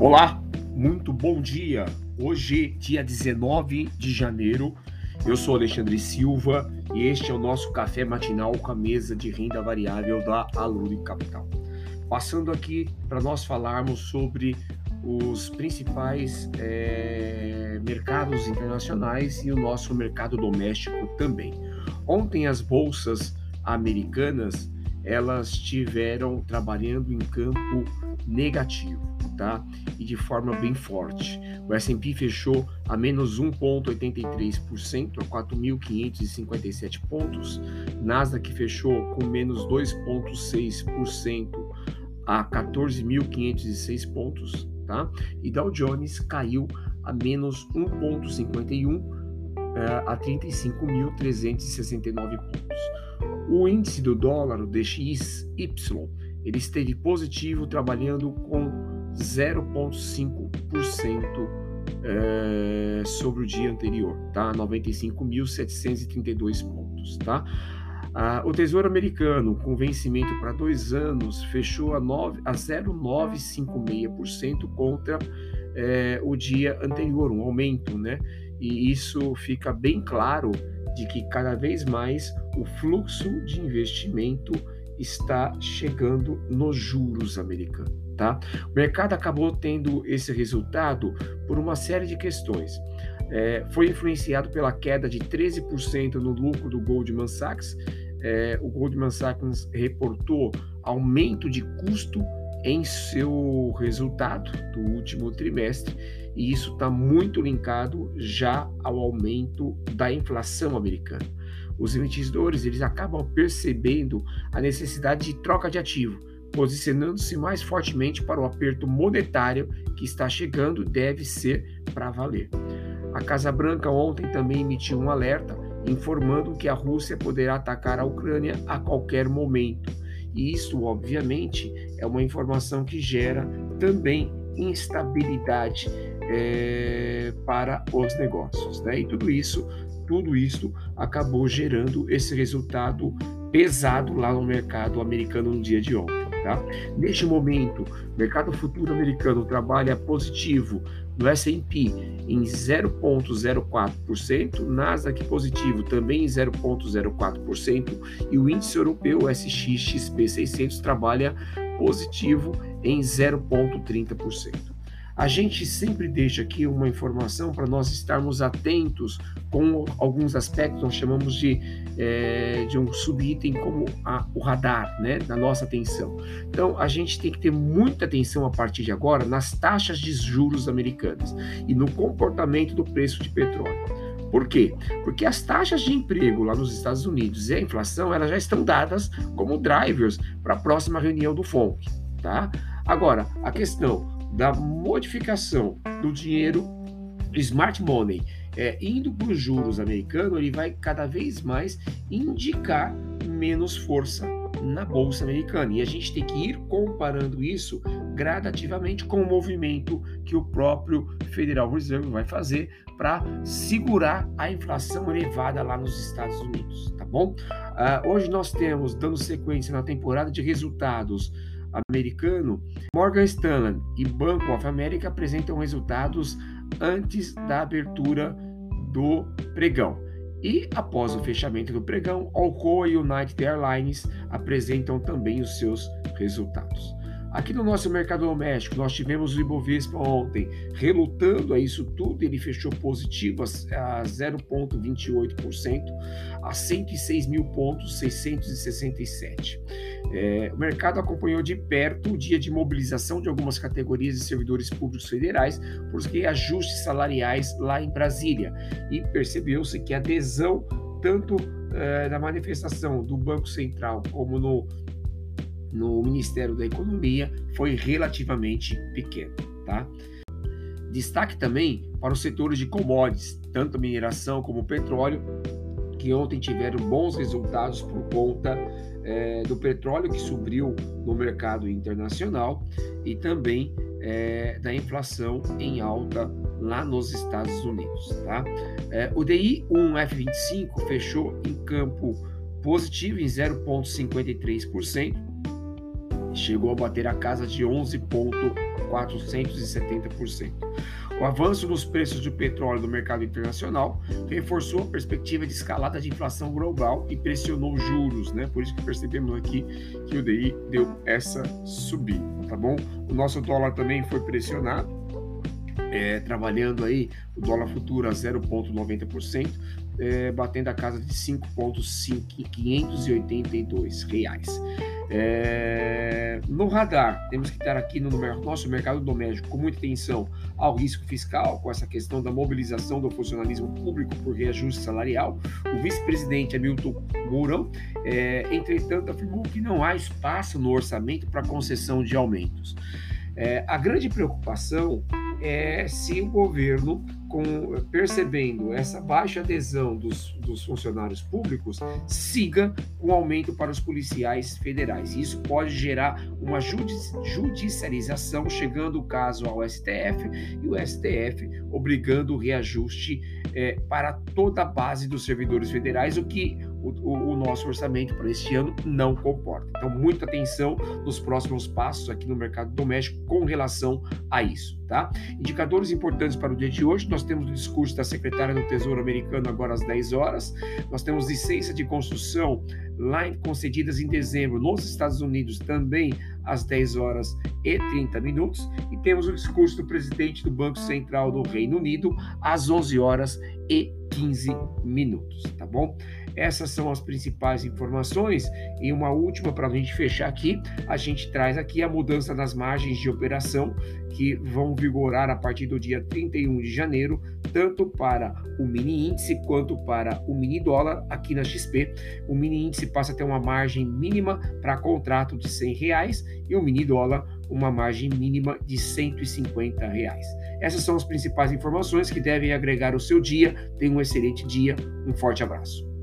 Olá, muito bom dia. Hoje, dia 19 de janeiro, eu sou Alexandre Silva e este é o nosso café matinal com a mesa de renda variável da Aluri Capital. Passando aqui para nós falarmos sobre os principais é, mercados internacionais e o nosso mercado doméstico também. Ontem as bolsas americanas elas estiveram trabalhando em campo negativo tá? E de forma bem forte. O S&P fechou a menos 1,83% a 4.557 pontos. Nasdaq fechou com menos 2,6% a 14.506 pontos, tá? E Dow Jones caiu a menos 1,51 uh, eh, a 35.369 pontos. O índice do dólar, o DXY, ele esteve positivo trabalhando com 0,5% é, sobre o dia anterior, tá? 95.732 pontos, tá? Ah, o Tesouro Americano, com vencimento para dois anos, fechou a, a 0,956% contra é, o dia anterior, um aumento, né? E isso fica bem claro de que cada vez mais o fluxo de investimento está chegando nos juros americanos. Tá? O mercado acabou tendo esse resultado por uma série de questões. É, foi influenciado pela queda de 13% no lucro do Goldman Sachs. É, o Goldman Sachs reportou aumento de custo em seu resultado do último trimestre, e isso está muito linkado já ao aumento da inflação americana. Os investidores eles acabam percebendo a necessidade de troca de ativo, posicionando-se mais fortemente para o aperto monetário que está chegando deve ser para valer. A Casa Branca ontem também emitiu um alerta informando que a Rússia poderá atacar a Ucrânia a qualquer momento. E isso, obviamente, é uma informação que gera também instabilidade é, para os negócios. Né? E tudo isso, tudo isso acabou gerando esse resultado pesado lá no mercado americano no dia de ontem. Tá? Neste momento, o mercado futuro americano trabalha positivo no S&P em 0,04%, Nasdaq positivo também em 0,04% e o índice europeu SXXP 600 trabalha positivo em 0,30%. A gente sempre deixa aqui uma informação para nós estarmos atentos com alguns aspectos, nós chamamos de, é, de um subitem como a, o radar, né, da nossa atenção. Então, a gente tem que ter muita atenção a partir de agora nas taxas de juros americanas e no comportamento do preço de petróleo. Por quê? Porque as taxas de emprego lá nos Estados Unidos e a inflação elas já estão dadas como drivers para a próxima reunião do FONC. Tá? Agora, a questão da modificação do dinheiro smart money é, indo para os juros americanos, ele vai cada vez mais indicar menos força na bolsa americana. E a gente tem que ir comparando isso gradativamente com o movimento que o próprio Federal Reserve vai fazer para segurar a inflação elevada lá nos Estados Unidos, tá bom? Uh, hoje nós temos, dando sequência na temporada de resultados americano, Morgan Stanley e Bank of America apresentam resultados antes da abertura do pregão. E após o fechamento do pregão, Alcoa e United Airlines apresentam também os seus resultados. Aqui no nosso mercado doméstico, nós tivemos o Ibovespa ontem relutando a isso tudo, ele fechou positivo a 0,28%, a 106 mil pontos, 667. É, o mercado acompanhou de perto o dia de mobilização de algumas categorias de servidores públicos federais, porque ajustes salariais lá em Brasília, e percebeu-se que a adesão tanto é, na manifestação do Banco Central como no no Ministério da Economia foi relativamente pequeno. Tá? Destaque também para os setores de commodities, tanto mineração como petróleo, que ontem tiveram bons resultados por conta é, do petróleo que subiu no mercado internacional e também é, da inflação em alta lá nos Estados Unidos. Tá? É, o DI 1F25 fechou em campo positivo em 0,53%, chegou a bater a casa de 11,9%. 470%. O avanço nos preços do petróleo no mercado internacional reforçou a perspectiva de escalada de inflação global e pressionou juros, né? Por isso que percebemos aqui que o DI deu essa subida, tá bom? O nosso dólar também foi pressionado, é, trabalhando aí o dólar futuro a 0,90%, é, batendo a casa de 5,582 reais. É, no radar, temos que estar aqui no nosso mercado doméstico com muita atenção ao risco fiscal, com essa questão da mobilização do funcionalismo público por reajuste salarial. O vice-presidente Hamilton Mourão, é, entretanto, afirmou que não há espaço no orçamento para concessão de aumentos. É, a grande preocupação é se o governo, com, percebendo essa baixa adesão dos, dos funcionários públicos, siga com aumento para os policiais federais. Isso pode gerar uma judicialização, chegando o caso ao STF e o STF obrigando o reajuste é, para toda a base dos servidores federais, o que o, o, nosso orçamento para este ano não comporta. Então, muita atenção nos próximos passos aqui no mercado doméstico com relação a isso, tá? Indicadores importantes para o dia de hoje: nós temos o discurso da secretária do Tesouro americano agora às 10 horas, nós temos licença de construção lá concedidas em dezembro nos Estados Unidos também às 10 horas e 30 minutos, e temos o discurso do presidente do Banco Central do Reino Unido às 11 horas e 15 minutos, tá bom? Essas são as principais informações. E uma última para a gente fechar aqui, a gente traz aqui a mudança nas margens de operação que vão vigorar a partir do dia 31 de janeiro, tanto para o mini índice quanto para o mini dólar aqui na XP. O mini índice passa a ter uma margem mínima para contrato de 100 reais e o mini dólar uma margem mínima de 150 reais. Essas são as principais informações que devem agregar o seu dia. Tenha um excelente dia, um forte abraço.